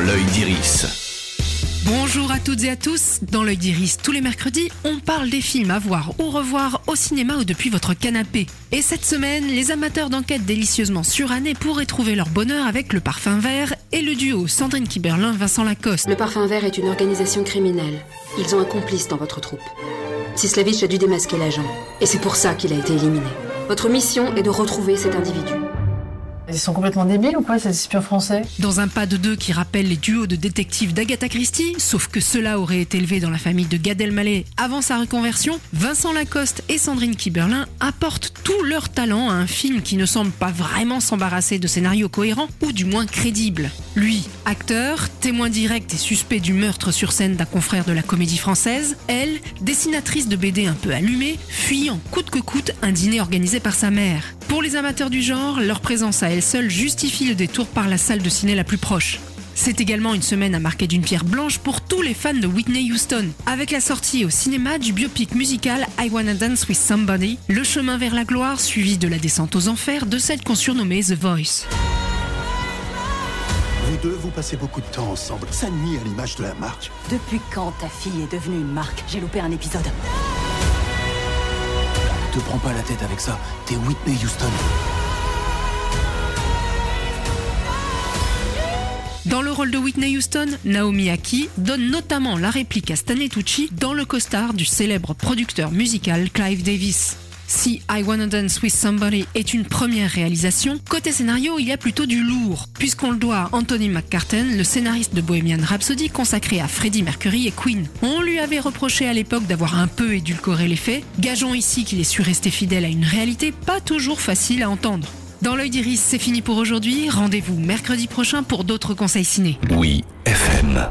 l'œil d'Iris. Bonjour à toutes et à tous. Dans l'œil d'Iris, tous les mercredis, on parle des films à voir ou revoir au cinéma ou depuis votre canapé. Et cette semaine, les amateurs d'enquête délicieusement surannés pourraient trouver leur bonheur avec Le Parfum Vert et le duo Sandrine Kiberlin-Vincent Lacoste. Le Parfum Vert est une organisation criminelle. Ils ont un complice dans votre troupe. Sislavitch a dû démasquer l'agent. Et c'est pour ça qu'il a été éliminé. Votre mission est de retrouver cet individu. Ils sont complètement débiles ou quoi, ces espions français? Dans un pas de deux qui rappelle les duos de détectives d'Agatha Christie, sauf que cela aurait été élevé dans la famille de Gad Elmaleh avant sa reconversion, Vincent Lacoste et Sandrine Kiberlin apportent tout leur talent à un film qui ne semble pas vraiment s'embarrasser de scénarios cohérents ou du moins crédibles. Lui, acteur, témoin direct et suspect du meurtre sur scène d'un confrère de la comédie française, elle, dessinatrice de BD un peu allumée, fuyant coûte que coûte un dîner organisé par sa mère. Pour les amateurs du genre, leur présence à elle seule justifie le détour par la salle de ciné la plus proche. C'est également une semaine à marquer d'une pierre blanche pour tous les fans de Whitney Houston, avec la sortie au cinéma du biopic musical I Wanna Dance With Somebody, le chemin vers la gloire suivi de la descente aux enfers de celle qu'on surnommait The Voice. Vous deux, vous passez beaucoup de temps ensemble. Ça nuit à l'image de la marque. Depuis quand ta fille est devenue une marque? J'ai loupé un épisode. Te prends pas la tête avec ça. T'es Whitney Houston. Dans le rôle de Whitney Houston, Naomi Aki donne notamment la réplique à Stanley Tucci dans le costard du célèbre producteur musical Clive Davis. Si I Wanna Dance With Somebody est une première réalisation, côté scénario, il y a plutôt du lourd, puisqu'on le doit à Anthony McCartan, le scénariste de Bohemian Rhapsody consacré à Freddie Mercury et Queen. On lui avait reproché à l'époque d'avoir un peu édulcoré les faits. Gageons ici qu'il est su rester fidèle à une réalité pas toujours facile à entendre. Dans l'œil d'Iris, c'est fini pour aujourd'hui. Rendez-vous mercredi prochain pour d'autres conseils ciné. Oui, FM.